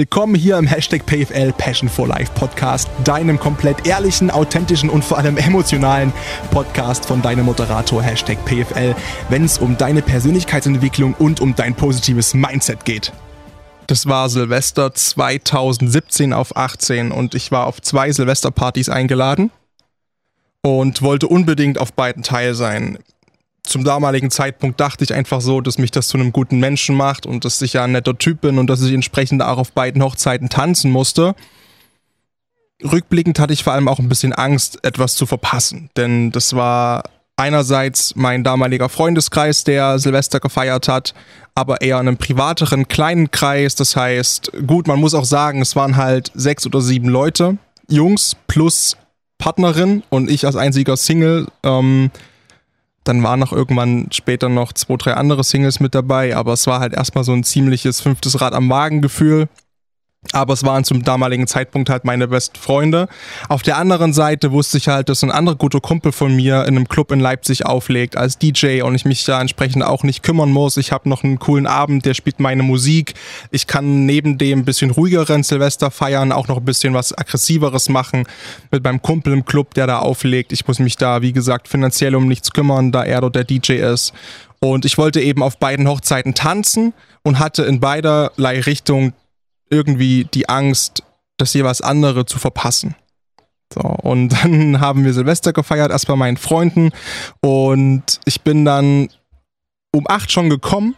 Willkommen hier im Hashtag PFL Passion for Life Podcast, deinem komplett ehrlichen, authentischen und vor allem emotionalen Podcast von deinem Moderator Hashtag PFL, wenn es um deine Persönlichkeitsentwicklung und um dein positives Mindset geht. Das war Silvester 2017 auf 18 und ich war auf zwei Silvesterpartys eingeladen und wollte unbedingt auf beiden teil sein zum damaligen Zeitpunkt dachte ich einfach so, dass mich das zu einem guten Menschen macht und dass ich ja ein netter Typ bin und dass ich entsprechend auch auf beiden Hochzeiten tanzen musste. Rückblickend hatte ich vor allem auch ein bisschen Angst, etwas zu verpassen, denn das war einerseits mein damaliger Freundeskreis, der Silvester gefeiert hat, aber eher in einem privateren, kleinen Kreis. Das heißt, gut, man muss auch sagen, es waren halt sechs oder sieben Leute, Jungs plus Partnerin und ich als einziger Single. Ähm, dann waren noch irgendwann später noch zwei, drei andere Singles mit dabei, aber es war halt erstmal so ein ziemliches fünftes Rad am Magen-Gefühl. Aber es waren zum damaligen Zeitpunkt halt meine besten Freunde. Auf der anderen Seite wusste ich halt, dass ein anderer guter Kumpel von mir in einem Club in Leipzig auflegt als DJ und ich mich da entsprechend auch nicht kümmern muss. Ich habe noch einen coolen Abend, der spielt meine Musik. Ich kann neben dem bisschen ruhigeren Silvester feiern, auch noch ein bisschen was aggressiveres machen mit meinem Kumpel im Club, der da auflegt. Ich muss mich da, wie gesagt, finanziell um nichts kümmern, da er dort der DJ ist. Und ich wollte eben auf beiden Hochzeiten tanzen und hatte in beiderlei Richtungen irgendwie die Angst, das jeweils andere zu verpassen. So, und dann haben wir Silvester gefeiert, erst bei meinen Freunden. Und ich bin dann um acht schon gekommen,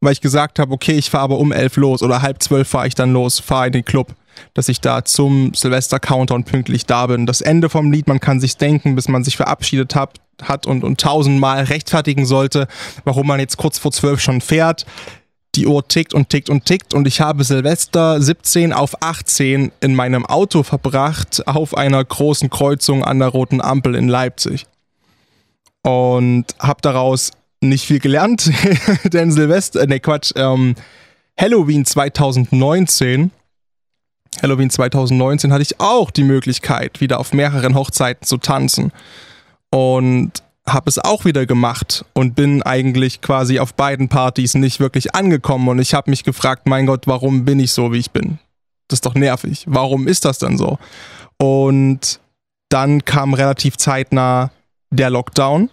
weil ich gesagt habe, okay, ich fahre aber um elf los oder halb zwölf fahre ich dann los, fahre in den Club, dass ich da zum Silvester-Countdown pünktlich da bin. Das Ende vom Lied, man kann sich denken, bis man sich verabschiedet hat, hat und, und tausendmal rechtfertigen sollte, warum man jetzt kurz vor zwölf schon fährt die Uhr tickt und tickt und tickt und ich habe Silvester 17 auf 18 in meinem Auto verbracht auf einer großen Kreuzung an der roten Ampel in Leipzig. Und habe daraus nicht viel gelernt, denn Silvester, ne Quatsch, ähm, Halloween 2019, Halloween 2019 hatte ich auch die Möglichkeit, wieder auf mehreren Hochzeiten zu tanzen. Und habe es auch wieder gemacht und bin eigentlich quasi auf beiden Partys nicht wirklich angekommen und ich habe mich gefragt, mein Gott, warum bin ich so, wie ich bin? Das ist doch nervig. Warum ist das denn so? Und dann kam relativ zeitnah der Lockdown,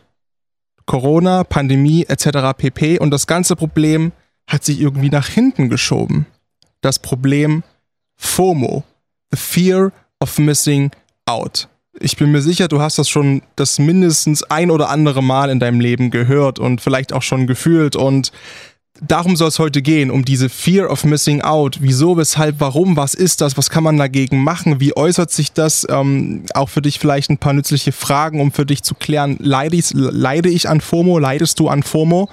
Corona, Pandemie etc. pp. Und das ganze Problem hat sich irgendwie nach hinten geschoben. Das Problem FOMO, the fear of missing out ich bin mir sicher, du hast das schon das mindestens ein oder andere Mal in deinem Leben gehört und vielleicht auch schon gefühlt und darum soll es heute gehen, um diese Fear of Missing Out. Wieso, weshalb, warum, was ist das, was kann man dagegen machen, wie äußert sich das? Ähm, auch für dich vielleicht ein paar nützliche Fragen, um für dich zu klären, leide ich, leide ich an FOMO, leidest du an FOMO?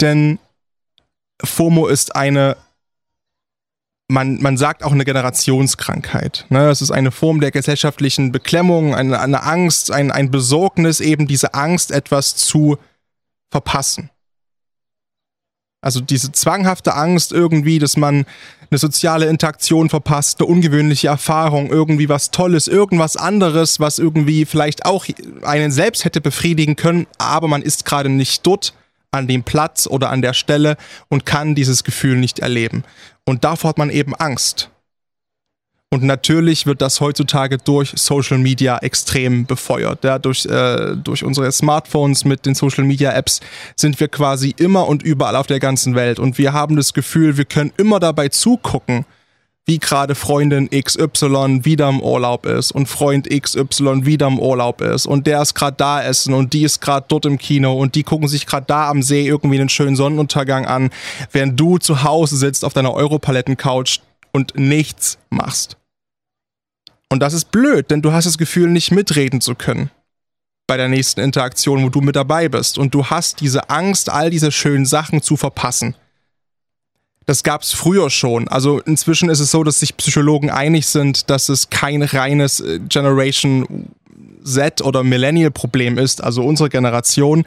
Denn FOMO ist eine man, man sagt auch eine Generationskrankheit. Ne? Es ist eine Form der gesellschaftlichen Beklemmung, eine, eine Angst, ein, ein Besorgnis, eben diese Angst, etwas zu verpassen. Also diese zwanghafte Angst irgendwie, dass man eine soziale Interaktion verpasst, eine ungewöhnliche Erfahrung, irgendwie was Tolles, irgendwas anderes, was irgendwie vielleicht auch einen selbst hätte befriedigen können, aber man ist gerade nicht dort an dem Platz oder an der Stelle und kann dieses Gefühl nicht erleben. Und davor hat man eben Angst. Und natürlich wird das heutzutage durch Social Media extrem befeuert. Ja, durch, äh, durch unsere Smartphones mit den Social Media Apps sind wir quasi immer und überall auf der ganzen Welt. Und wir haben das Gefühl, wir können immer dabei zugucken, wie gerade Freundin XY wieder im Urlaub ist und Freund XY wieder im Urlaub ist und der ist gerade da essen und die ist gerade dort im Kino und die gucken sich gerade da am See irgendwie einen schönen Sonnenuntergang an, während du zu Hause sitzt auf deiner Europaletten-Couch und nichts machst. Und das ist blöd, denn du hast das Gefühl, nicht mitreden zu können bei der nächsten Interaktion, wo du mit dabei bist. Und du hast diese Angst, all diese schönen Sachen zu verpassen das gab es früher schon. Also inzwischen ist es so, dass sich Psychologen einig sind, dass es kein reines äh, Generation Z oder Millennial-Problem ist, also unsere Generation,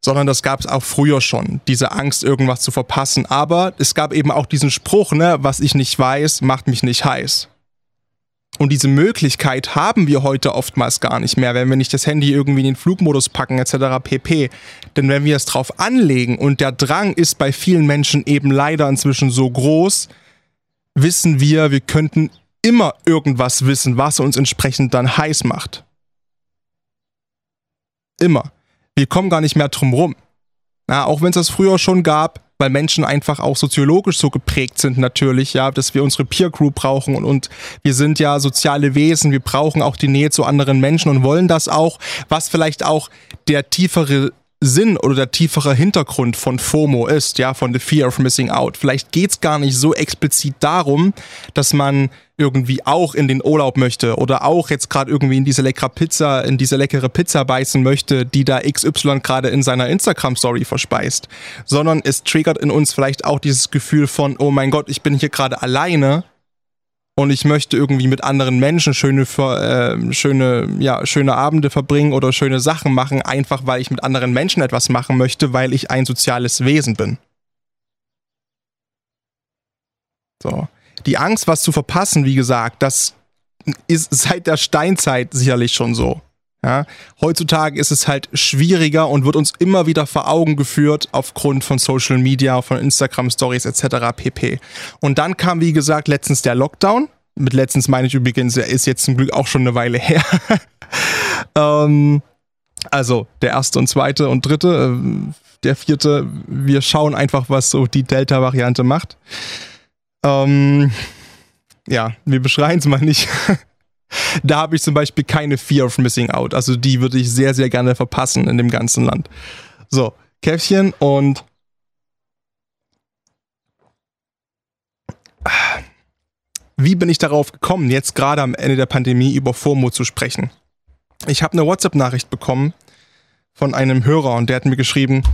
sondern das gab es auch früher schon, diese Angst, irgendwas zu verpassen. Aber es gab eben auch diesen Spruch, ne, was ich nicht weiß, macht mich nicht heiß. Und diese Möglichkeit haben wir heute oftmals gar nicht mehr, wenn wir nicht das Handy irgendwie in den Flugmodus packen etc. pp. Denn wenn wir es drauf anlegen und der Drang ist bei vielen Menschen eben leider inzwischen so groß, wissen wir, wir könnten immer irgendwas wissen, was uns entsprechend dann heiß macht. Immer. Wir kommen gar nicht mehr drum rum. Na, auch wenn es das früher schon gab, weil Menschen einfach auch soziologisch so geprägt sind natürlich, ja, dass wir unsere Peer Group brauchen und, und wir sind ja soziale Wesen, wir brauchen auch die Nähe zu anderen Menschen und wollen das auch, was vielleicht auch der tiefere Sinn oder der tiefere Hintergrund von FOMO ist, ja, von The Fear of Missing Out. Vielleicht geht's gar nicht so explizit darum, dass man irgendwie auch in den Urlaub möchte oder auch jetzt gerade irgendwie in diese leckere Pizza, in diese leckere Pizza beißen möchte, die da XY gerade in seiner Instagram Story verspeist, sondern es triggert in uns vielleicht auch dieses Gefühl von, oh mein Gott, ich bin hier gerade alleine und ich möchte irgendwie mit anderen Menschen schöne, äh, schöne, ja, schöne Abende verbringen oder schöne Sachen machen, einfach weil ich mit anderen Menschen etwas machen möchte, weil ich ein soziales Wesen bin. So. Die Angst, was zu verpassen, wie gesagt, das ist seit der Steinzeit sicherlich schon so. Ja, heutzutage ist es halt schwieriger und wird uns immer wieder vor Augen geführt aufgrund von Social Media, von Instagram Stories etc. pp. Und dann kam, wie gesagt, letztens der Lockdown. Mit letztens meine ich übrigens, er ist jetzt zum Glück auch schon eine Weile her. ähm, also der erste und zweite und dritte, äh, der vierte. Wir schauen einfach, was so die Delta-Variante macht. Ähm, ja, wir beschreien es mal nicht. Da habe ich zum Beispiel keine Fear of Missing Out. Also die würde ich sehr, sehr gerne verpassen in dem ganzen Land. So, Käffchen und wie bin ich darauf gekommen, jetzt gerade am Ende der Pandemie über FOMO zu sprechen? Ich habe eine WhatsApp-Nachricht bekommen von einem Hörer und der hat mir geschrieben,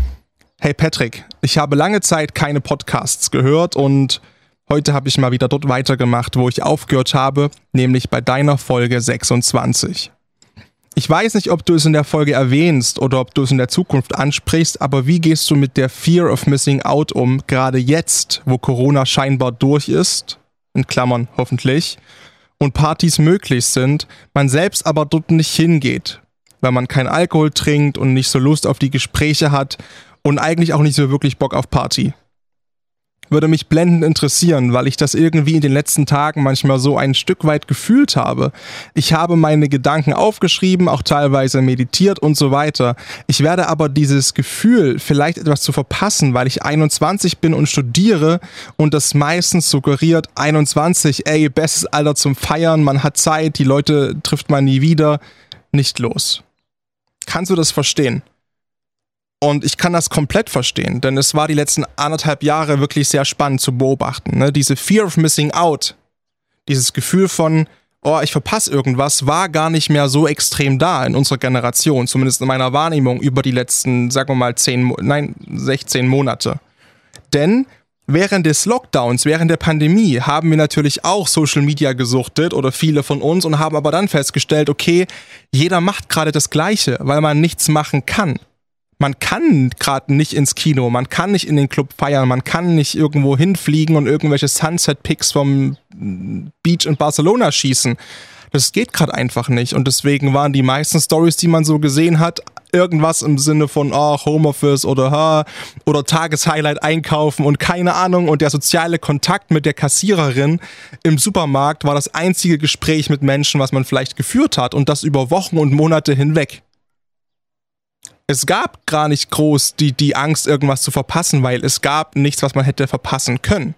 hey Patrick, ich habe lange Zeit keine Podcasts gehört und Heute habe ich mal wieder dort weitergemacht, wo ich aufgehört habe, nämlich bei deiner Folge 26. Ich weiß nicht, ob du es in der Folge erwähnst oder ob du es in der Zukunft ansprichst, aber wie gehst du mit der Fear of Missing Out um, gerade jetzt, wo Corona scheinbar durch ist, in Klammern hoffentlich, und Partys möglich sind, man selbst aber dort nicht hingeht, weil man kein Alkohol trinkt und nicht so Lust auf die Gespräche hat und eigentlich auch nicht so wirklich Bock auf Party würde mich blendend interessieren, weil ich das irgendwie in den letzten Tagen manchmal so ein Stück weit gefühlt habe. Ich habe meine Gedanken aufgeschrieben, auch teilweise meditiert und so weiter. Ich werde aber dieses Gefühl, vielleicht etwas zu verpassen, weil ich 21 bin und studiere und das meistens suggeriert 21, ey, bestes Alter zum Feiern, man hat Zeit, die Leute trifft man nie wieder, nicht los. Kannst du das verstehen? Und ich kann das komplett verstehen, denn es war die letzten anderthalb Jahre wirklich sehr spannend zu beobachten. Ne? Diese Fear of Missing Out, dieses Gefühl von, oh, ich verpasse irgendwas, war gar nicht mehr so extrem da in unserer Generation, zumindest in meiner Wahrnehmung über die letzten, sagen wir mal, 10, nein, 16 Monate. Denn Während des Lockdowns, während der Pandemie haben wir natürlich auch Social Media gesuchtet oder viele von uns und haben aber dann festgestellt, okay, jeder macht gerade das Gleiche, weil man nichts machen kann man kann gerade nicht ins Kino, man kann nicht in den Club feiern, man kann nicht irgendwo hinfliegen und irgendwelche Sunset-Picks vom Beach in Barcelona schießen. Das geht gerade einfach nicht. Und deswegen waren die meisten Stories, die man so gesehen hat, irgendwas im Sinne von oh, Homeoffice oder ha, oder Tageshighlight einkaufen und keine Ahnung. Und der soziale Kontakt mit der Kassiererin im Supermarkt war das einzige Gespräch mit Menschen, was man vielleicht geführt hat. Und das über Wochen und Monate hinweg es gab gar nicht groß die, die Angst, irgendwas zu verpassen, weil es gab nichts, was man hätte verpassen können.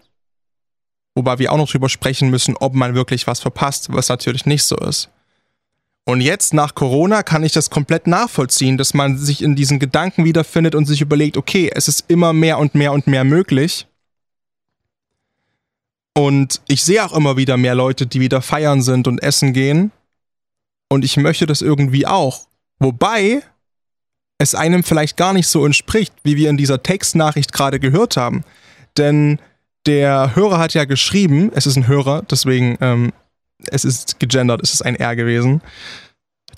Wobei wir auch noch drüber sprechen müssen, ob man wirklich was verpasst, was natürlich nicht so ist. Und jetzt nach Corona kann ich das komplett nachvollziehen, dass man sich in diesen Gedanken wiederfindet und sich überlegt, okay, es ist immer mehr und mehr und mehr möglich. Und ich sehe auch immer wieder mehr Leute, die wieder feiern sind und essen gehen. Und ich möchte das irgendwie auch. Wobei es einem vielleicht gar nicht so entspricht, wie wir in dieser Textnachricht gerade gehört haben. Denn der Hörer hat ja geschrieben, es ist ein Hörer, deswegen, ähm, es ist gegendert, es ist ein R gewesen.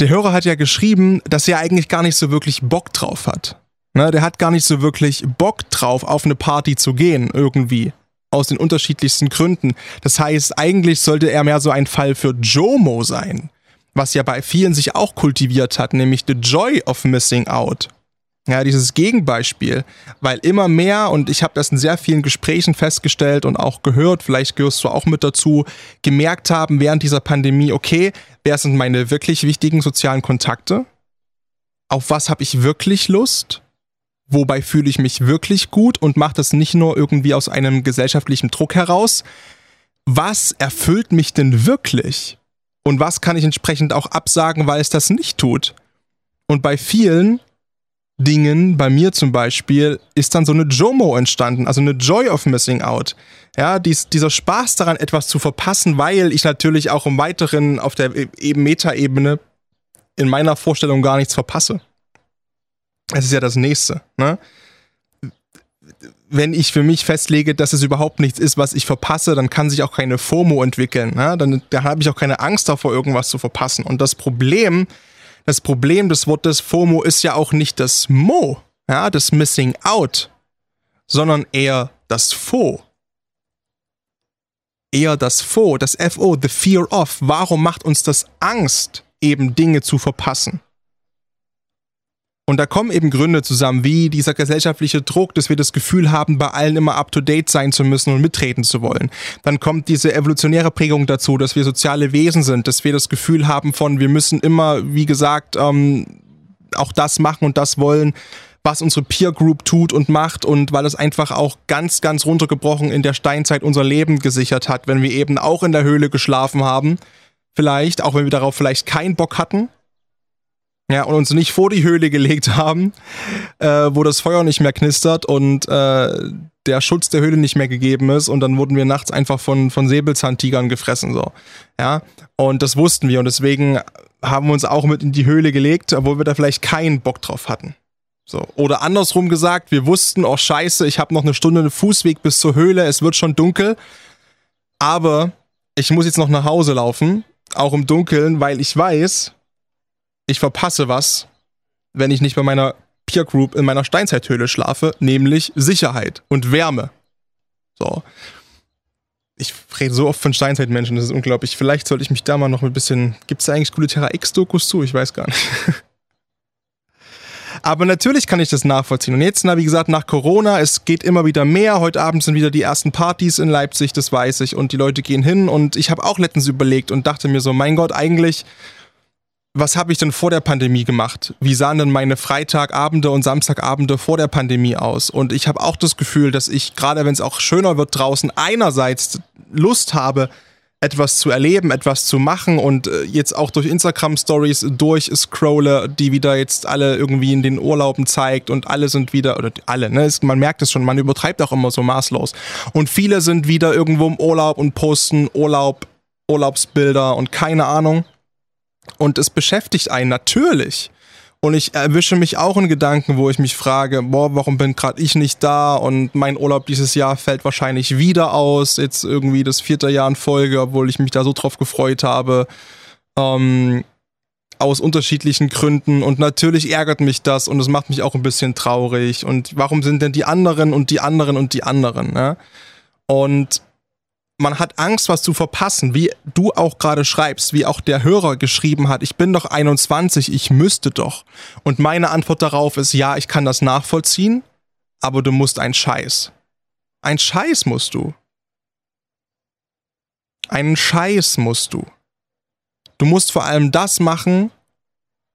Der Hörer hat ja geschrieben, dass er eigentlich gar nicht so wirklich Bock drauf hat. Ne, der hat gar nicht so wirklich Bock drauf, auf eine Party zu gehen, irgendwie. Aus den unterschiedlichsten Gründen. Das heißt, eigentlich sollte er mehr so ein Fall für Jomo sein was ja bei vielen sich auch kultiviert hat, nämlich the joy of missing out. Ja, dieses Gegenbeispiel, weil immer mehr, und ich habe das in sehr vielen Gesprächen festgestellt und auch gehört, vielleicht gehörst du auch mit dazu, gemerkt haben während dieser Pandemie, okay, wer sind meine wirklich wichtigen sozialen Kontakte? Auf was habe ich wirklich Lust? Wobei fühle ich mich wirklich gut und mache das nicht nur irgendwie aus einem gesellschaftlichen Druck heraus? Was erfüllt mich denn wirklich? Und was kann ich entsprechend auch absagen, weil es das nicht tut? Und bei vielen Dingen, bei mir zum Beispiel, ist dann so eine JOMO entstanden, also eine Joy of Missing Out. Ja, dies, dieser Spaß daran, etwas zu verpassen, weil ich natürlich auch im Weiteren auf der eben Meta-Ebene in meiner Vorstellung gar nichts verpasse. Es ist ja das Nächste. Ne? Wenn ich für mich festlege, dass es überhaupt nichts ist, was ich verpasse, dann kann sich auch keine FOMO entwickeln. Ne? Dann, dann habe ich auch keine Angst davor, irgendwas zu verpassen. Und das Problem das Problem des Wortes FOMO ist ja auch nicht das Mo, ja, das Missing Out, sondern eher das Fo. Eher das Fo, das FO, the Fear of. Warum macht uns das Angst, eben Dinge zu verpassen? Und da kommen eben Gründe zusammen, wie dieser gesellschaftliche Druck, dass wir das Gefühl haben, bei allen immer up-to-date sein zu müssen und mitreden zu wollen. Dann kommt diese evolutionäre Prägung dazu, dass wir soziale Wesen sind, dass wir das Gefühl haben von, wir müssen immer, wie gesagt, ähm, auch das machen und das wollen, was unsere Peer Group tut und macht und weil es einfach auch ganz, ganz runtergebrochen in der Steinzeit unser Leben gesichert hat, wenn wir eben auch in der Höhle geschlafen haben. Vielleicht, auch wenn wir darauf vielleicht keinen Bock hatten, ja, und uns nicht vor die Höhle gelegt haben, äh, wo das Feuer nicht mehr knistert und äh, der Schutz der Höhle nicht mehr gegeben ist und dann wurden wir nachts einfach von, von Säbelzahntigern gefressen, so. Ja, und das wussten wir und deswegen haben wir uns auch mit in die Höhle gelegt, obwohl wir da vielleicht keinen Bock drauf hatten. So. Oder andersrum gesagt, wir wussten, oh scheiße, ich habe noch eine Stunde Fußweg bis zur Höhle, es wird schon dunkel, aber ich muss jetzt noch nach Hause laufen, auch im Dunkeln, weil ich weiß, ich verpasse was, wenn ich nicht bei meiner Peer Group in meiner Steinzeithöhle schlafe, nämlich Sicherheit und Wärme. So. Ich rede so oft von Steinzeitmenschen, das ist unglaublich. Vielleicht sollte ich mich da mal noch ein bisschen. Gibt es da eigentlich gute Terra X-Dokus zu? Ich weiß gar nicht. Aber natürlich kann ich das nachvollziehen. Und jetzt, na, wie gesagt, nach Corona, es geht immer wieder mehr. Heute Abend sind wieder die ersten Partys in Leipzig, das weiß ich. Und die Leute gehen hin. Und ich habe auch letztens überlegt und dachte mir so, mein Gott, eigentlich was habe ich denn vor der Pandemie gemacht? Wie sahen denn meine Freitagabende und Samstagabende vor der Pandemie aus? Und ich habe auch das Gefühl, dass ich, gerade wenn es auch schöner wird draußen, einerseits Lust habe, etwas zu erleben, etwas zu machen und äh, jetzt auch durch Instagram-Stories durchscrolle, die wieder jetzt alle irgendwie in den Urlauben zeigt und alle sind wieder, oder alle, ne, man merkt es schon, man übertreibt auch immer so maßlos. Und viele sind wieder irgendwo im Urlaub und posten Urlaub, Urlaubsbilder und keine Ahnung. Und es beschäftigt einen natürlich. Und ich erwische mich auch in Gedanken, wo ich mich frage, boah, warum bin gerade ich nicht da? Und mein Urlaub dieses Jahr fällt wahrscheinlich wieder aus. Jetzt irgendwie das vierte Jahr in Folge, obwohl ich mich da so drauf gefreut habe. Ähm, aus unterschiedlichen Gründen. Und natürlich ärgert mich das und es macht mich auch ein bisschen traurig. Und warum sind denn die anderen und die anderen und die anderen? Ne? Und man hat Angst, was zu verpassen, wie du auch gerade schreibst, wie auch der Hörer geschrieben hat, ich bin doch 21, ich müsste doch. Und meine Antwort darauf ist, ja, ich kann das nachvollziehen, aber du musst ein Scheiß. Ein Scheiß musst du. Einen Scheiß musst du. Du musst vor allem das machen,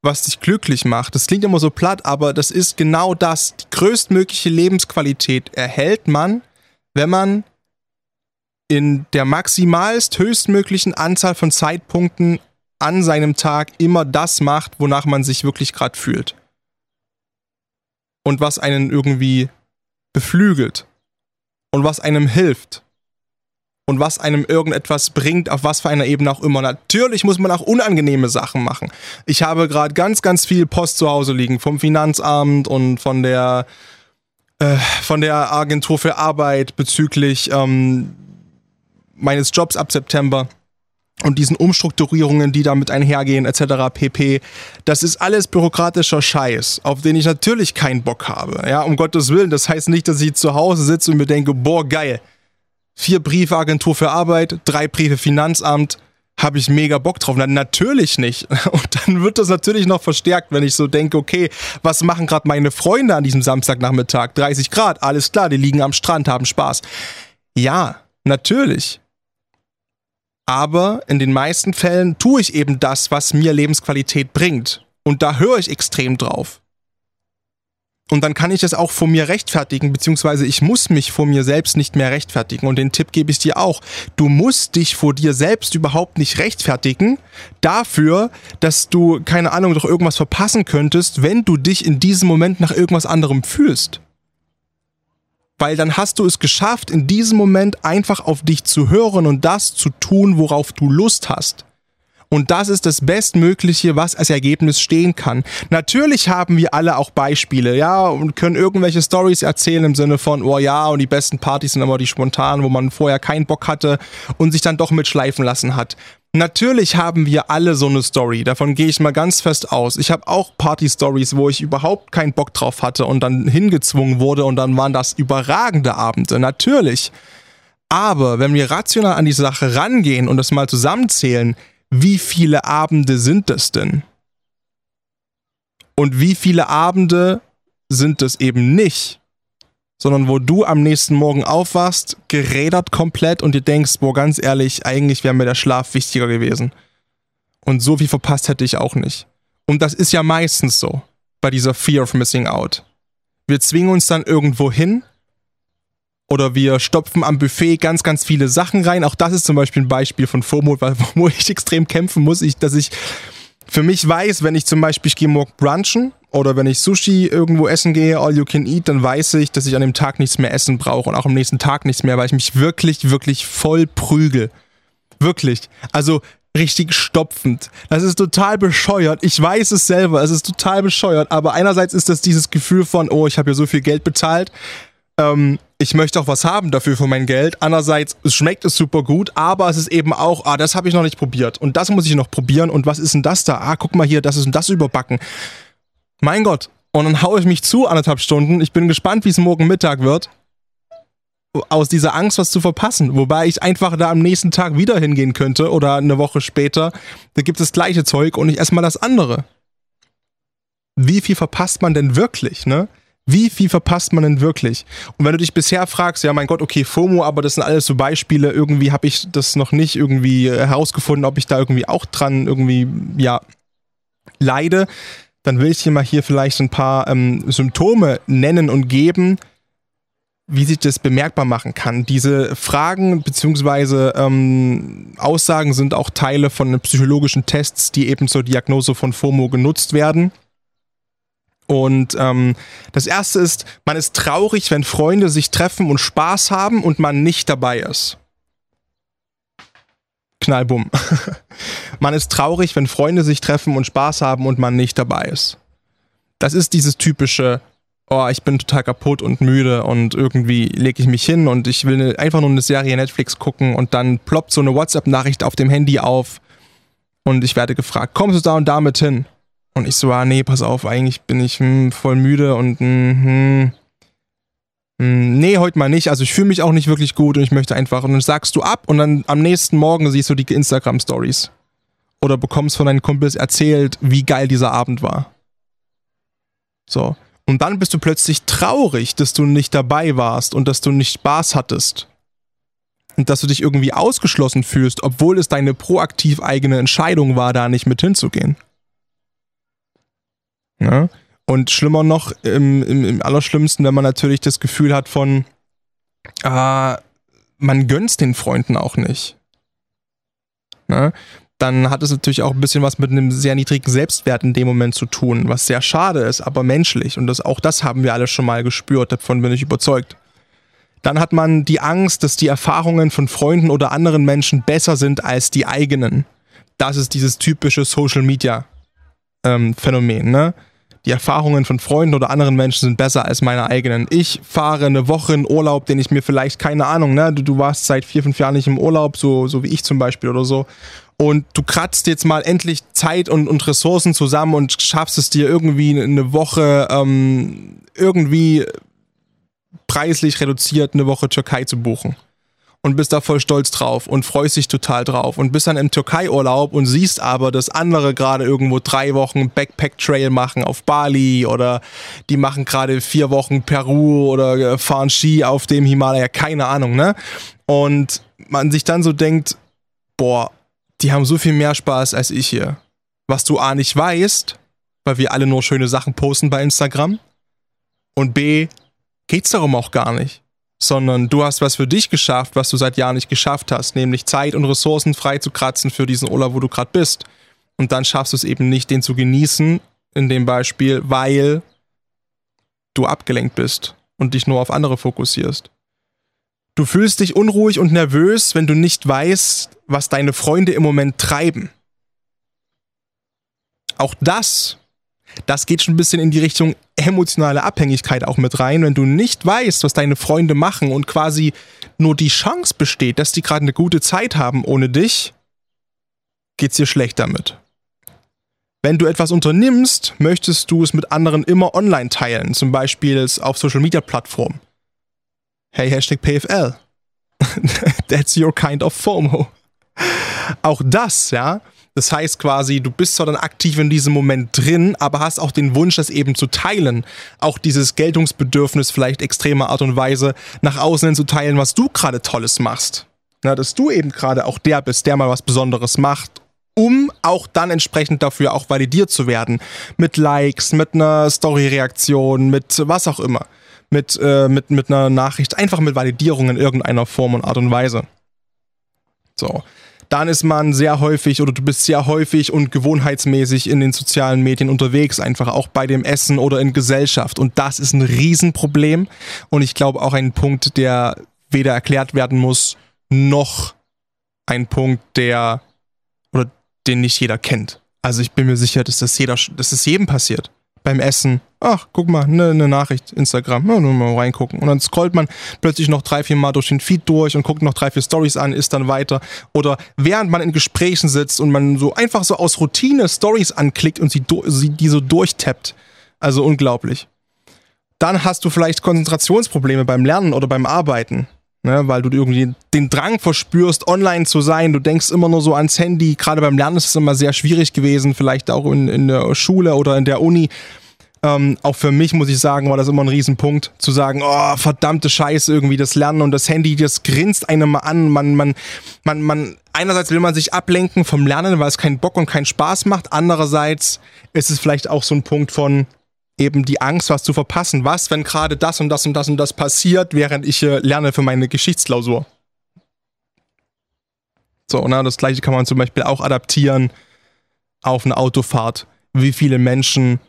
was dich glücklich macht. Das klingt immer so platt, aber das ist genau das. Die größtmögliche Lebensqualität erhält man, wenn man in der maximalst höchstmöglichen Anzahl von Zeitpunkten an seinem Tag immer das macht, wonach man sich wirklich gerade fühlt. Und was einen irgendwie beflügelt. Und was einem hilft. Und was einem irgendetwas bringt, auf was für einer Ebene auch immer. Natürlich muss man auch unangenehme Sachen machen. Ich habe gerade ganz, ganz viel Post zu Hause liegen vom Finanzamt und von der äh, von der Agentur für Arbeit bezüglich ähm, meines Jobs ab September und diesen Umstrukturierungen, die damit einhergehen, etc. pp. Das ist alles bürokratischer Scheiß, auf den ich natürlich keinen Bock habe. Ja, um Gottes Willen. Das heißt nicht, dass ich zu Hause sitze und mir denke, boah, geil. Vier Briefe Agentur für Arbeit, drei Briefe Finanzamt, habe ich mega Bock drauf. Na, natürlich nicht. Und dann wird das natürlich noch verstärkt, wenn ich so denke, okay, was machen gerade meine Freunde an diesem Samstagnachmittag? 30 Grad, alles klar, die liegen am Strand, haben Spaß. Ja, natürlich. Aber in den meisten Fällen tue ich eben das, was mir Lebensqualität bringt. Und da höre ich extrem drauf. Und dann kann ich es auch vor mir rechtfertigen, beziehungsweise ich muss mich vor mir selbst nicht mehr rechtfertigen. Und den Tipp gebe ich dir auch. Du musst dich vor dir selbst überhaupt nicht rechtfertigen dafür, dass du, keine Ahnung, doch irgendwas verpassen könntest, wenn du dich in diesem Moment nach irgendwas anderem fühlst. Weil dann hast du es geschafft, in diesem Moment einfach auf dich zu hören und das zu tun, worauf du Lust hast. Und das ist das Bestmögliche, was als Ergebnis stehen kann. Natürlich haben wir alle auch Beispiele, ja, und können irgendwelche Stories erzählen im Sinne von, oh ja, und die besten Partys sind immer die spontanen, wo man vorher keinen Bock hatte und sich dann doch mitschleifen lassen hat. Natürlich haben wir alle so eine Story, davon gehe ich mal ganz fest aus. Ich habe auch Party-Stories, wo ich überhaupt keinen Bock drauf hatte und dann hingezwungen wurde und dann waren das überragende Abende, natürlich. Aber wenn wir rational an die Sache rangehen und das mal zusammenzählen, wie viele Abende sind das denn? Und wie viele Abende sind es eben nicht? Sondern wo du am nächsten Morgen aufwachst, gerädert komplett und dir denkst, boah, ganz ehrlich, eigentlich wäre mir der Schlaf wichtiger gewesen. Und so viel verpasst hätte ich auch nicht. Und das ist ja meistens so bei dieser Fear of Missing Out. Wir zwingen uns dann irgendwo hin, oder wir stopfen am Buffet ganz, ganz viele Sachen rein. Auch das ist zum Beispiel ein Beispiel von FOMO, wo ich extrem kämpfen muss, ich, dass ich für mich weiß, wenn ich zum Beispiel, ich gehe morgen brunchen oder wenn ich Sushi irgendwo essen gehe, all you can eat, dann weiß ich, dass ich an dem Tag nichts mehr essen brauche und auch am nächsten Tag nichts mehr, weil ich mich wirklich, wirklich voll prügel. Wirklich. Also richtig stopfend. Das ist total bescheuert. Ich weiß es selber, es ist total bescheuert, aber einerseits ist das dieses Gefühl von, oh, ich habe ja so viel Geld bezahlt. Ähm, ich möchte auch was haben dafür für mein Geld. Andererseits es schmeckt es super gut, aber es ist eben auch, ah, das habe ich noch nicht probiert und das muss ich noch probieren und was ist denn das da? Ah, guck mal hier, das ist und das überbacken. Mein Gott. Und dann haue ich mich zu anderthalb Stunden. Ich bin gespannt, wie es morgen Mittag wird. Aus dieser Angst, was zu verpassen. Wobei ich einfach da am nächsten Tag wieder hingehen könnte oder eine Woche später. Da gibt es das gleiche Zeug und ich esse mal das andere. Wie viel verpasst man denn wirklich, ne? Wie viel verpasst man denn wirklich? Und wenn du dich bisher fragst, ja mein Gott, okay, FOMO, aber das sind alles so Beispiele, irgendwie habe ich das noch nicht irgendwie herausgefunden, ob ich da irgendwie auch dran irgendwie, ja, leide, dann will ich dir mal hier vielleicht ein paar ähm, Symptome nennen und geben, wie sich das bemerkbar machen kann. Diese Fragen bzw. Ähm, Aussagen sind auch Teile von psychologischen Tests, die eben zur Diagnose von FOMO genutzt werden. Und ähm, das erste ist, man ist traurig, wenn Freunde sich treffen und Spaß haben und man nicht dabei ist. Knallbumm. man ist traurig, wenn Freunde sich treffen und Spaß haben und man nicht dabei ist. Das ist dieses typische, oh, ich bin total kaputt und müde und irgendwie lege ich mich hin und ich will einfach nur eine Serie Netflix gucken und dann ploppt so eine WhatsApp-Nachricht auf dem Handy auf und ich werde gefragt, kommst du da und damit hin? Und ich so, ah nee, pass auf, eigentlich bin ich hm, voll müde und hm, hm, hm, nee, heute mal nicht. Also ich fühle mich auch nicht wirklich gut und ich möchte einfach. Und dann sagst du ab und dann am nächsten Morgen siehst du die Instagram-Stories. Oder bekommst von deinen Kumpels erzählt, wie geil dieser Abend war. So. Und dann bist du plötzlich traurig, dass du nicht dabei warst und dass du nicht Spaß hattest. Und dass du dich irgendwie ausgeschlossen fühlst, obwohl es deine proaktiv eigene Entscheidung war, da nicht mit hinzugehen. Ne? Und schlimmer noch, im, im, im Allerschlimmsten, wenn man natürlich das Gefühl hat von, äh, man gönnt den Freunden auch nicht. Ne? Dann hat es natürlich auch ein bisschen was mit einem sehr niedrigen Selbstwert in dem Moment zu tun, was sehr schade ist, aber menschlich. Und das, auch das haben wir alle schon mal gespürt, davon bin ich überzeugt. Dann hat man die Angst, dass die Erfahrungen von Freunden oder anderen Menschen besser sind als die eigenen. Das ist dieses typische Social Media ähm, Phänomen. Ne? Die Erfahrungen von Freunden oder anderen Menschen sind besser als meine eigenen. Ich fahre eine Woche in Urlaub, den ich mir vielleicht, keine Ahnung, ne, du, du warst seit vier, fünf Jahren nicht im Urlaub, so, so wie ich zum Beispiel oder so. Und du kratzt jetzt mal endlich Zeit und, und Ressourcen zusammen und schaffst es dir irgendwie eine Woche ähm, irgendwie preislich reduziert eine Woche Türkei zu buchen. Und bist da voll stolz drauf und freust dich total drauf und bist dann im Türkei-Urlaub und siehst aber, dass andere gerade irgendwo drei Wochen Backpack-Trail machen auf Bali oder die machen gerade vier Wochen Peru oder äh, fahren Ski auf dem Himalaya, keine Ahnung, ne? Und man sich dann so denkt, boah, die haben so viel mehr Spaß als ich hier. Was du A nicht weißt, weil wir alle nur schöne Sachen posten bei Instagram. Und B, geht's darum auch gar nicht sondern du hast was für dich geschafft, was du seit Jahren nicht geschafft hast, nämlich Zeit und Ressourcen freizukratzen für diesen Urlaub, wo du gerade bist. Und dann schaffst du es eben nicht, den zu genießen, in dem Beispiel, weil du abgelenkt bist und dich nur auf andere fokussierst. Du fühlst dich unruhig und nervös, wenn du nicht weißt, was deine Freunde im Moment treiben. Auch das das geht schon ein bisschen in die Richtung emotionale Abhängigkeit auch mit rein. Wenn du nicht weißt, was deine Freunde machen und quasi nur die Chance besteht, dass die gerade eine gute Zeit haben ohne dich, geht's dir schlecht damit. Wenn du etwas unternimmst, möchtest du es mit anderen immer online teilen, zum Beispiel auf Social Media Plattformen. Hey, Hashtag PFL. That's your kind of FOMO. Auch das, ja, das heißt quasi, du bist zwar dann aktiv in diesem Moment drin, aber hast auch den Wunsch, das eben zu teilen. Auch dieses Geltungsbedürfnis vielleicht extremer Art und Weise nach außen hin zu teilen, was du gerade Tolles machst. Na, dass du eben gerade auch der bist, der mal was Besonderes macht um auch dann entsprechend dafür auch validiert zu werden. Mit Likes, mit einer Story-Reaktion, mit was auch immer. Mit, äh, mit, mit einer Nachricht, einfach mit Validierung in irgendeiner Form und Art und Weise. So dann ist man sehr häufig oder du bist sehr häufig und gewohnheitsmäßig in den sozialen Medien unterwegs, einfach auch bei dem Essen oder in Gesellschaft. Und das ist ein Riesenproblem und ich glaube auch ein Punkt, der weder erklärt werden muss, noch ein Punkt, der oder den nicht jeder kennt. Also ich bin mir sicher, dass das jeder, dass das jedem passiert beim Essen. Ach, guck mal, eine ne Nachricht, Instagram, ja, nur mal reingucken. Und dann scrollt man plötzlich noch drei, vier Mal durch den Feed durch und guckt noch drei, vier Stories an, ist dann weiter. Oder während man in Gesprächen sitzt und man so einfach so aus Routine Stories anklickt und sie, sie die so durchtappt. Also unglaublich. Dann hast du vielleicht Konzentrationsprobleme beim Lernen oder beim Arbeiten. Ne, weil du irgendwie den Drang verspürst, online zu sein. Du denkst immer nur so ans Handy. Gerade beim Lernen ist es immer sehr schwierig gewesen, vielleicht auch in, in der Schule oder in der Uni. Ähm, auch für mich, muss ich sagen, war das immer ein Riesenpunkt, zu sagen, oh, verdammte Scheiße, irgendwie das Lernen und das Handy, das grinst einem mal an. Man, man, man, man, einerseits will man sich ablenken vom Lernen, weil es keinen Bock und keinen Spaß macht. Andererseits ist es vielleicht auch so ein Punkt von, eben die Angst, was zu verpassen. Was, wenn gerade das und das und das und das passiert, während ich äh, lerne für meine Geschichtsklausur? So, na, das gleiche kann man zum Beispiel auch adaptieren auf eine Autofahrt. Wie viele Menschen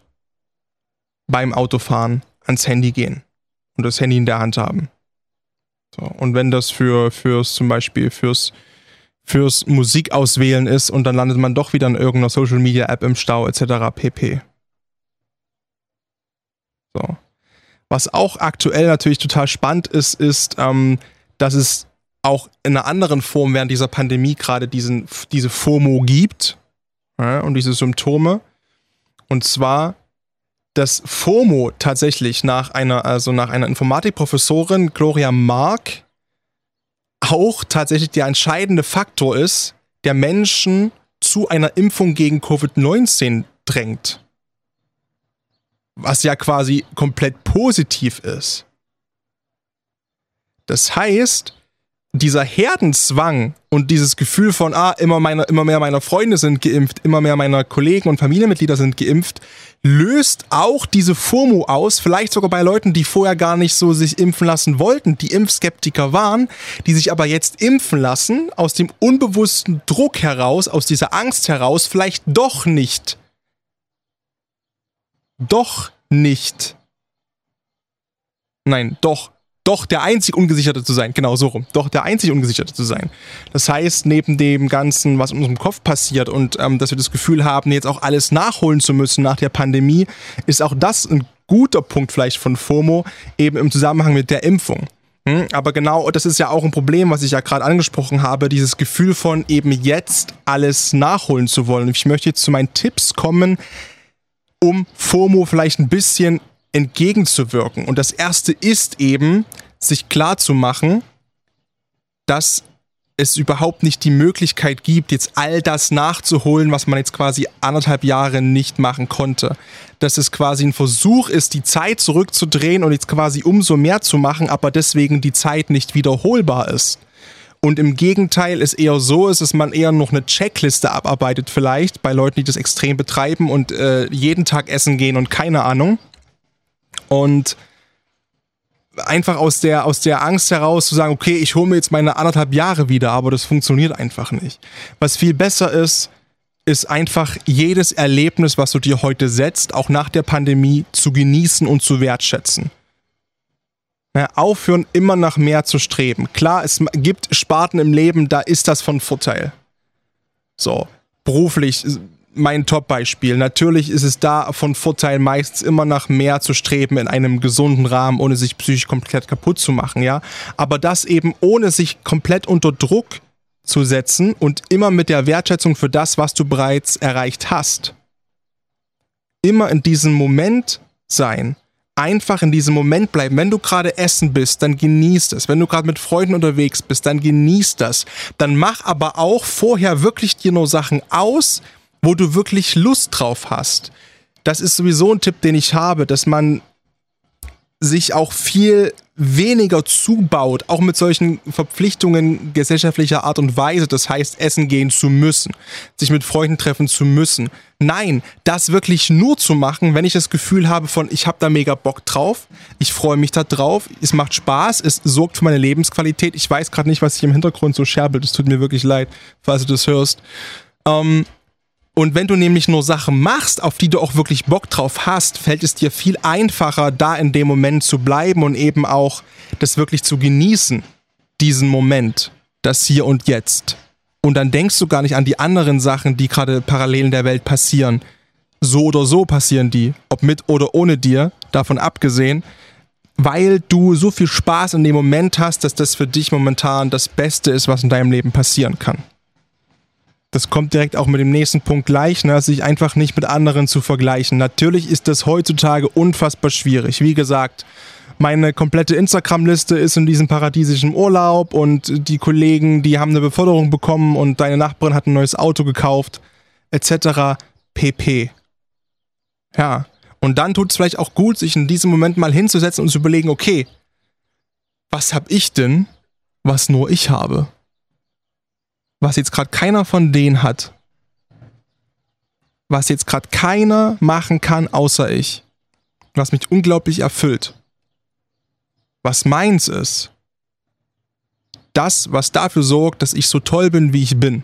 beim Autofahren ans Handy gehen und das Handy in der Hand haben. So, und wenn das für fürs zum Beispiel fürs fürs Musikauswählen ist und dann landet man doch wieder in irgendeiner Social Media App im Stau etc. pp. So. Was auch aktuell natürlich total spannend ist, ist, ähm, dass es auch in einer anderen Form während dieser Pandemie gerade diesen, diese FOMO gibt ja, und diese Symptome. Und zwar, dass FOMO tatsächlich nach einer, also nach einer Informatikprofessorin, Gloria Mark, auch tatsächlich der entscheidende Faktor ist, der Menschen zu einer Impfung gegen Covid-19 drängt was ja quasi komplett positiv ist. Das heißt, dieser Herdenzwang und dieses Gefühl von, ah, immer, meine, immer mehr meiner Freunde sind geimpft, immer mehr meiner Kollegen und Familienmitglieder sind geimpft, löst auch diese FOMO aus, vielleicht sogar bei Leuten, die vorher gar nicht so sich impfen lassen wollten, die Impfskeptiker waren, die sich aber jetzt impfen lassen, aus dem unbewussten Druck heraus, aus dieser Angst heraus, vielleicht doch nicht doch nicht. Nein, doch. Doch der einzig Ungesicherte zu sein. Genau so rum. Doch der einzig Ungesicherte zu sein. Das heißt, neben dem Ganzen, was in unserem Kopf passiert und ähm, dass wir das Gefühl haben, jetzt auch alles nachholen zu müssen nach der Pandemie, ist auch das ein guter Punkt vielleicht von FOMO, eben im Zusammenhang mit der Impfung. Hm, aber genau, das ist ja auch ein Problem, was ich ja gerade angesprochen habe, dieses Gefühl von eben jetzt alles nachholen zu wollen. Ich möchte jetzt zu meinen Tipps kommen, um FOMO vielleicht ein bisschen entgegenzuwirken. Und das erste ist eben, sich klar zu machen, dass es überhaupt nicht die Möglichkeit gibt, jetzt all das nachzuholen, was man jetzt quasi anderthalb Jahre nicht machen konnte. Dass es quasi ein Versuch ist, die Zeit zurückzudrehen und jetzt quasi umso mehr zu machen, aber deswegen die Zeit nicht wiederholbar ist. Und im Gegenteil es eher so ist, dass man eher noch eine Checkliste abarbeitet vielleicht bei Leuten, die das extrem betreiben und äh, jeden Tag essen gehen und keine Ahnung. Und einfach aus der, aus der Angst heraus zu sagen, okay, ich hole mir jetzt meine anderthalb Jahre wieder, aber das funktioniert einfach nicht. Was viel besser ist, ist einfach jedes Erlebnis, was du dir heute setzt, auch nach der Pandemie, zu genießen und zu wertschätzen. Ja, aufhören, immer nach mehr zu streben. Klar, es gibt Sparten im Leben, da ist das von Vorteil. So, beruflich mein Top-Beispiel. Natürlich ist es da von Vorteil, meistens immer nach mehr zu streben in einem gesunden Rahmen, ohne sich psychisch komplett kaputt zu machen, ja. Aber das eben ohne sich komplett unter Druck zu setzen und immer mit der Wertschätzung für das, was du bereits erreicht hast. Immer in diesem Moment sein. Einfach in diesem Moment bleiben. Wenn du gerade essen bist, dann genießt es. Wenn du gerade mit Freunden unterwegs bist, dann genießt das. Dann mach aber auch vorher wirklich dir nur Sachen aus, wo du wirklich Lust drauf hast. Das ist sowieso ein Tipp, den ich habe, dass man sich auch viel weniger zubaut, auch mit solchen Verpflichtungen gesellschaftlicher Art und Weise, das heißt essen gehen zu müssen, sich mit Freunden treffen zu müssen. Nein, das wirklich nur zu machen, wenn ich das Gefühl habe von, ich habe da mega Bock drauf, ich freue mich da drauf, es macht Spaß, es sorgt für meine Lebensqualität. Ich weiß gerade nicht, was sich im Hintergrund so scherbelt, es tut mir wirklich leid, falls du das hörst. Ähm, und wenn du nämlich nur Sachen machst, auf die du auch wirklich Bock drauf hast, fällt es dir viel einfacher, da in dem Moment zu bleiben und eben auch das wirklich zu genießen, diesen Moment, das hier und jetzt. Und dann denkst du gar nicht an die anderen Sachen, die gerade parallel in der Welt passieren. So oder so passieren die, ob mit oder ohne dir, davon abgesehen, weil du so viel Spaß in dem Moment hast, dass das für dich momentan das Beste ist, was in deinem Leben passieren kann das kommt direkt auch mit dem nächsten Punkt gleich, ne, sich einfach nicht mit anderen zu vergleichen. Natürlich ist das heutzutage unfassbar schwierig. Wie gesagt, meine komplette Instagram-Liste ist in diesem paradiesischen Urlaub und die Kollegen, die haben eine Beförderung bekommen und deine Nachbarin hat ein neues Auto gekauft, etc. pp. Ja, und dann tut es vielleicht auch gut, sich in diesem Moment mal hinzusetzen und zu überlegen, okay, was hab ich denn, was nur ich habe? Was jetzt gerade keiner von denen hat, was jetzt gerade keiner machen kann außer ich, was mich unglaublich erfüllt, was meins ist, das, was dafür sorgt, dass ich so toll bin, wie ich bin.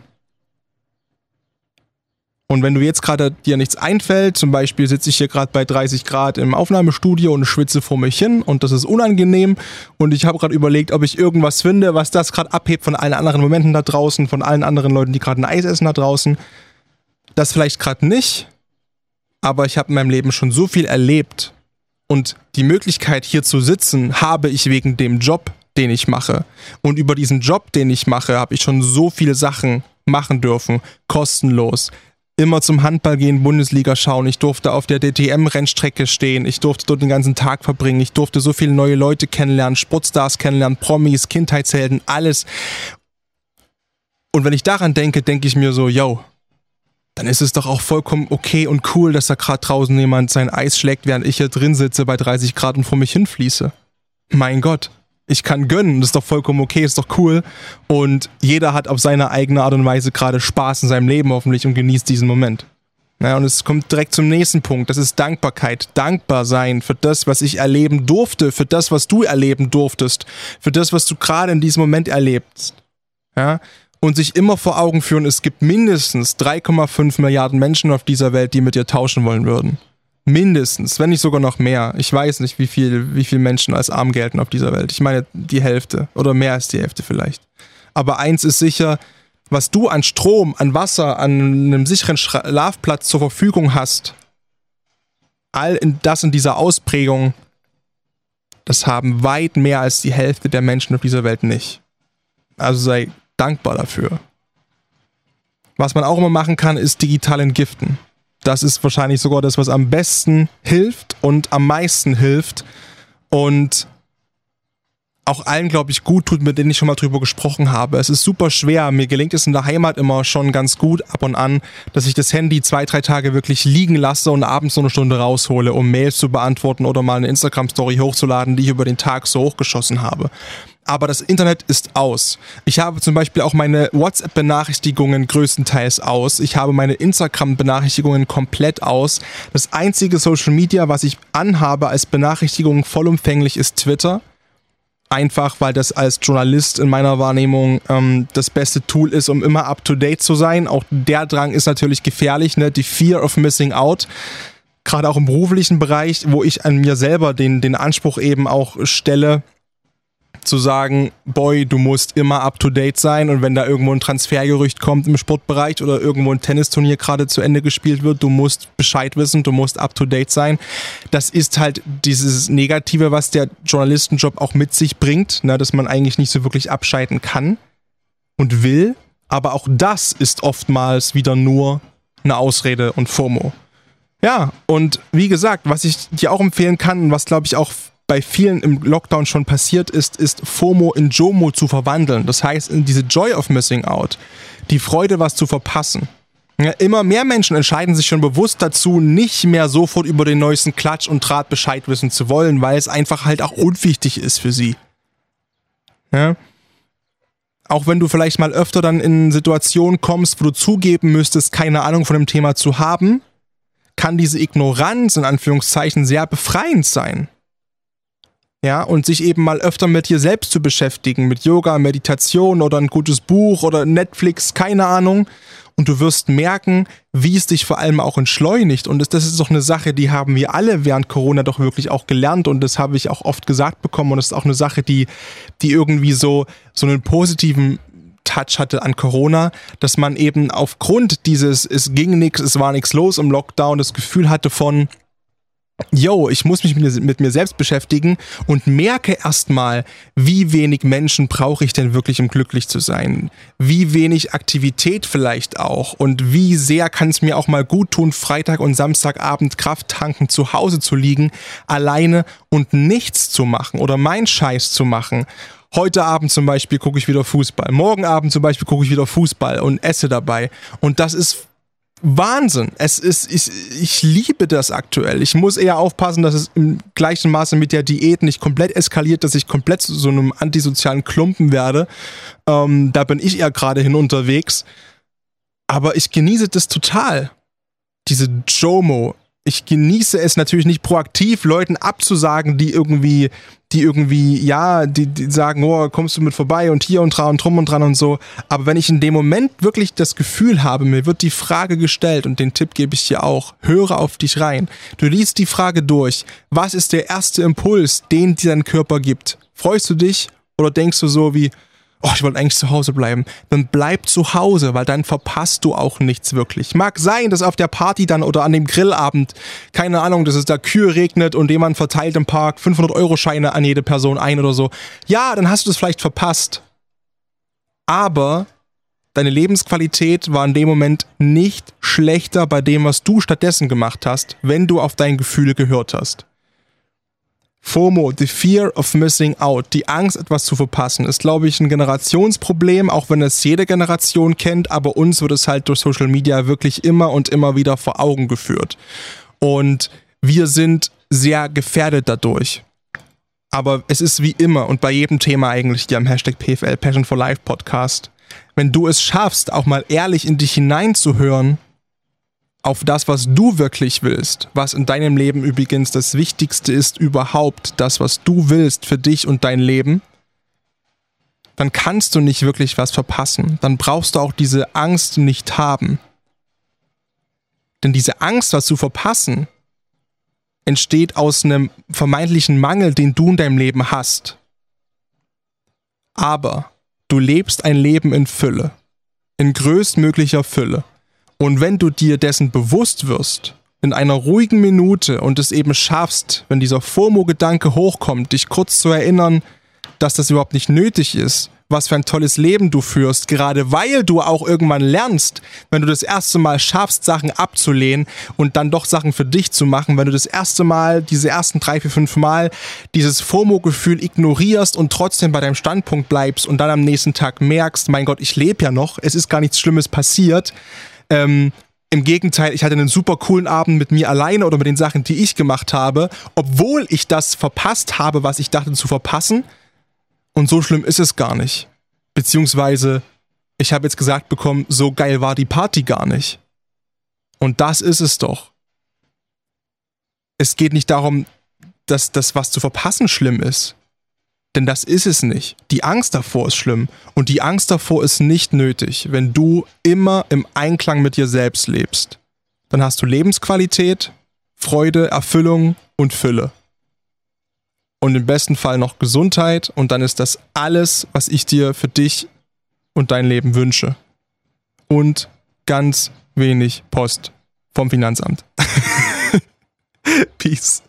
Und wenn du jetzt gerade dir nichts einfällt, zum Beispiel sitze ich hier gerade bei 30 Grad im Aufnahmestudio und schwitze vor mich hin und das ist unangenehm und ich habe gerade überlegt, ob ich irgendwas finde, was das gerade abhebt von allen anderen Momenten da draußen, von allen anderen Leuten, die gerade ein Eis essen da draußen. Das vielleicht gerade nicht, aber ich habe in meinem Leben schon so viel erlebt und die Möglichkeit hier zu sitzen habe ich wegen dem Job, den ich mache. Und über diesen Job, den ich mache, habe ich schon so viele Sachen machen dürfen, kostenlos immer zum Handball gehen, Bundesliga schauen. Ich durfte auf der DTM-Rennstrecke stehen. Ich durfte dort den ganzen Tag verbringen. Ich durfte so viele neue Leute kennenlernen, Sportstars kennenlernen, Promis, Kindheitshelden, alles. Und wenn ich daran denke, denke ich mir so, yo, dann ist es doch auch vollkommen okay und cool, dass da gerade draußen jemand sein Eis schlägt, während ich hier drin sitze bei 30 Grad und vor mich hinfließe. Mein Gott ich kann gönnen, das ist doch vollkommen okay, ist doch cool. Und jeder hat auf seine eigene Art und Weise gerade Spaß in seinem Leben hoffentlich und genießt diesen Moment. Ja, und es kommt direkt zum nächsten Punkt. Das ist Dankbarkeit. Dankbar sein für das, was ich erleben durfte, für das, was du erleben durftest, für das, was du gerade in diesem Moment erlebst. Ja, und sich immer vor Augen führen, es gibt mindestens 3,5 Milliarden Menschen auf dieser Welt, die mit dir tauschen wollen würden. Mindestens, wenn nicht sogar noch mehr. Ich weiß nicht, wie viel, wie viele Menschen als arm gelten auf dieser Welt. Ich meine, die Hälfte oder mehr als die Hälfte vielleicht. Aber eins ist sicher, was du an Strom, an Wasser, an einem sicheren Schlafplatz zur Verfügung hast, all in, das in dieser Ausprägung, das haben weit mehr als die Hälfte der Menschen auf dieser Welt nicht. Also sei dankbar dafür. Was man auch immer machen kann, ist digital entgiften das ist wahrscheinlich sogar das, was am besten hilft und am meisten hilft. Und auch allen, glaube ich, gut tut, mit denen ich schon mal drüber gesprochen habe. Es ist super schwer. Mir gelingt es in der Heimat immer schon ganz gut ab und an, dass ich das Handy zwei, drei Tage wirklich liegen lasse und abends so eine Stunde raushole, um Mails zu beantworten oder mal eine Instagram-Story hochzuladen, die ich über den Tag so hochgeschossen habe. Aber das Internet ist aus. Ich habe zum Beispiel auch meine WhatsApp-Benachrichtigungen größtenteils aus. Ich habe meine Instagram-Benachrichtigungen komplett aus. Das einzige Social Media, was ich anhabe als Benachrichtigung vollumfänglich, ist Twitter einfach weil das als Journalist in meiner Wahrnehmung ähm, das beste Tool ist, um immer up-to-date zu sein. Auch der Drang ist natürlich gefährlich, ne? die Fear of Missing Out. Gerade auch im beruflichen Bereich, wo ich an mir selber den, den Anspruch eben auch stelle, zu sagen, boy, du musst immer up to date sein und wenn da irgendwo ein Transfergerücht kommt im Sportbereich oder irgendwo ein Tennisturnier gerade zu Ende gespielt wird, du musst Bescheid wissen, du musst up to date sein. Das ist halt dieses Negative, was der Journalistenjob auch mit sich bringt, ne, dass man eigentlich nicht so wirklich abschalten kann und will. Aber auch das ist oftmals wieder nur eine Ausrede und FOMO. Ja, und wie gesagt, was ich dir auch empfehlen kann, was glaube ich auch bei vielen im Lockdown schon passiert ist, ist FOMO in JOMO zu verwandeln. Das heißt, in diese Joy of Missing Out, die Freude, was zu verpassen. Ja, immer mehr Menschen entscheiden sich schon bewusst dazu, nicht mehr sofort über den neuesten Klatsch und Draht Bescheid wissen zu wollen, weil es einfach halt auch unwichtig ist für sie. Ja? Auch wenn du vielleicht mal öfter dann in Situationen kommst, wo du zugeben müsstest, keine Ahnung von dem Thema zu haben, kann diese Ignoranz in Anführungszeichen sehr befreiend sein ja, und sich eben mal öfter mit dir selbst zu beschäftigen, mit Yoga, Meditation oder ein gutes Buch oder Netflix, keine Ahnung. Und du wirst merken, wie es dich vor allem auch entschleunigt. Und das, ist doch eine Sache, die haben wir alle während Corona doch wirklich auch gelernt. Und das habe ich auch oft gesagt bekommen. Und das ist auch eine Sache, die, die irgendwie so, so einen positiven Touch hatte an Corona, dass man eben aufgrund dieses, es ging nichts, es war nichts los im Lockdown, das Gefühl hatte von, yo, ich muss mich mit, mir selbst beschäftigen und merke erstmal, wie wenig Menschen brauche ich denn wirklich, um glücklich zu sein? Wie wenig Aktivität vielleicht auch und wie sehr kann es mir auch mal gut tun, Freitag und Samstagabend Kraft tanken, zu Hause zu liegen, alleine und nichts zu machen oder mein Scheiß zu machen. Heute Abend zum Beispiel gucke ich wieder Fußball. Morgen Abend zum Beispiel gucke ich wieder Fußball und esse dabei. Und das ist Wahnsinn. Es ist, ich, ich liebe das aktuell. Ich muss eher aufpassen, dass es im gleichen Maße mit der Diät nicht komplett eskaliert, dass ich komplett zu so einem antisozialen Klumpen werde. Ähm, da bin ich eher gerade hin unterwegs. Aber ich genieße das total. Diese Jomo ich genieße es natürlich nicht proaktiv, Leuten abzusagen, die irgendwie, die irgendwie, ja, die, die sagen, oh, kommst du mit vorbei und hier und dran und drum und dran und so. Aber wenn ich in dem Moment wirklich das Gefühl habe, mir wird die Frage gestellt und den Tipp gebe ich dir auch, höre auf dich rein. Du liest die Frage durch. Was ist der erste Impuls, den dir dein Körper gibt? Freust du dich oder denkst du so wie, oh, ich wollte eigentlich zu Hause bleiben, dann bleib zu Hause, weil dann verpasst du auch nichts wirklich. Mag sein, dass auf der Party dann oder an dem Grillabend, keine Ahnung, dass es da Kühe regnet und jemand verteilt im Park 500-Euro-Scheine an jede Person ein oder so. Ja, dann hast du das vielleicht verpasst. Aber deine Lebensqualität war in dem Moment nicht schlechter bei dem, was du stattdessen gemacht hast, wenn du auf deine Gefühle gehört hast. FOMO, the fear of missing out, die Angst, etwas zu verpassen, ist, glaube ich, ein Generationsproblem, auch wenn es jede Generation kennt, aber uns wird es halt durch Social Media wirklich immer und immer wieder vor Augen geführt. Und wir sind sehr gefährdet dadurch. Aber es ist wie immer und bei jedem Thema eigentlich hier am Hashtag PFL Passion for Life Podcast. Wenn du es schaffst, auch mal ehrlich in dich hineinzuhören auf das, was du wirklich willst, was in deinem Leben übrigens das Wichtigste ist überhaupt, das, was du willst für dich und dein Leben, dann kannst du nicht wirklich was verpassen. Dann brauchst du auch diese Angst nicht haben. Denn diese Angst, was zu verpassen, entsteht aus einem vermeintlichen Mangel, den du in deinem Leben hast. Aber du lebst ein Leben in Fülle, in größtmöglicher Fülle. Und wenn du dir dessen bewusst wirst, in einer ruhigen Minute und es eben schaffst, wenn dieser FOMO-Gedanke hochkommt, dich kurz zu erinnern, dass das überhaupt nicht nötig ist, was für ein tolles Leben du führst, gerade weil du auch irgendwann lernst, wenn du das erste Mal schaffst, Sachen abzulehnen und dann doch Sachen für dich zu machen, wenn du das erste Mal, diese ersten drei, vier, fünf Mal dieses FOMO-Gefühl ignorierst und trotzdem bei deinem Standpunkt bleibst und dann am nächsten Tag merkst, mein Gott, ich lebe ja noch, es ist gar nichts Schlimmes passiert. Ähm, im Gegenteil, ich hatte einen super coolen Abend mit mir alleine oder mit den Sachen, die ich gemacht habe, obwohl ich das verpasst habe, was ich dachte zu verpassen und so schlimm ist es gar nicht. Beziehungsweise, ich habe jetzt gesagt bekommen, so geil war die Party gar nicht. Und das ist es doch. Es geht nicht darum, dass das, was zu verpassen, schlimm ist. Denn das ist es nicht. Die Angst davor ist schlimm. Und die Angst davor ist nicht nötig, wenn du immer im Einklang mit dir selbst lebst. Dann hast du Lebensqualität, Freude, Erfüllung und Fülle und im besten Fall noch Gesundheit und dann ist das alles, was ich dir für dich und dein Leben wünsche. Und ganz wenig Post vom Finanzamt. Peace.